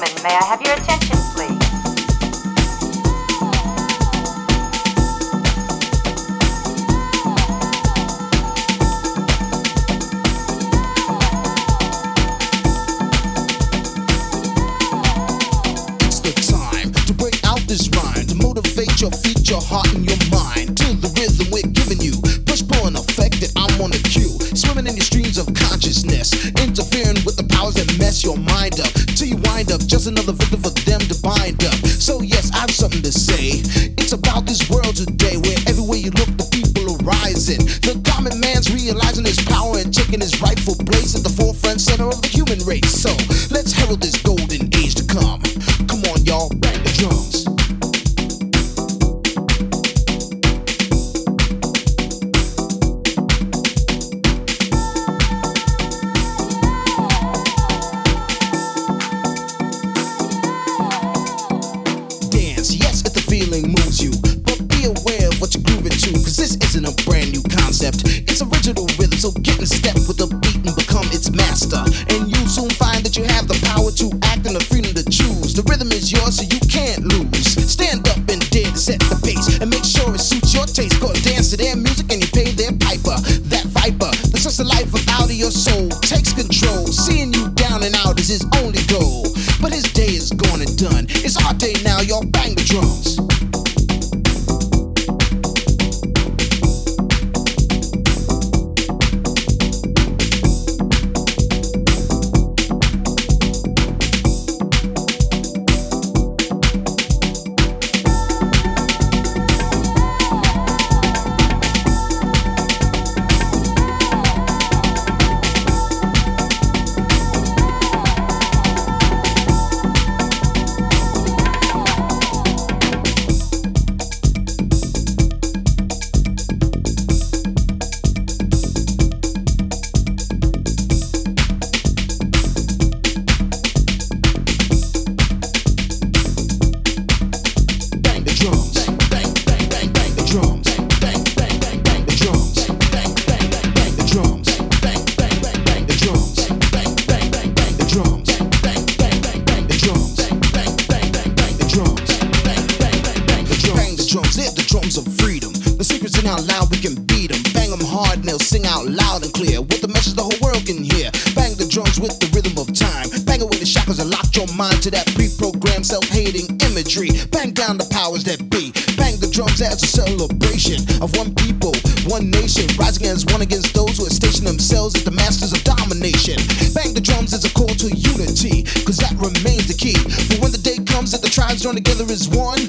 Woman. May I have your attention? mind to that pre-programmed self-hating imagery. Bang down the powers that be. Bang the drums as a celebration of one people, one nation, rising as one against those who have stationed themselves as the masters of domination. Bang the drums as a call to unity, cause that remains the key. For when the day comes that the tribes join together as one,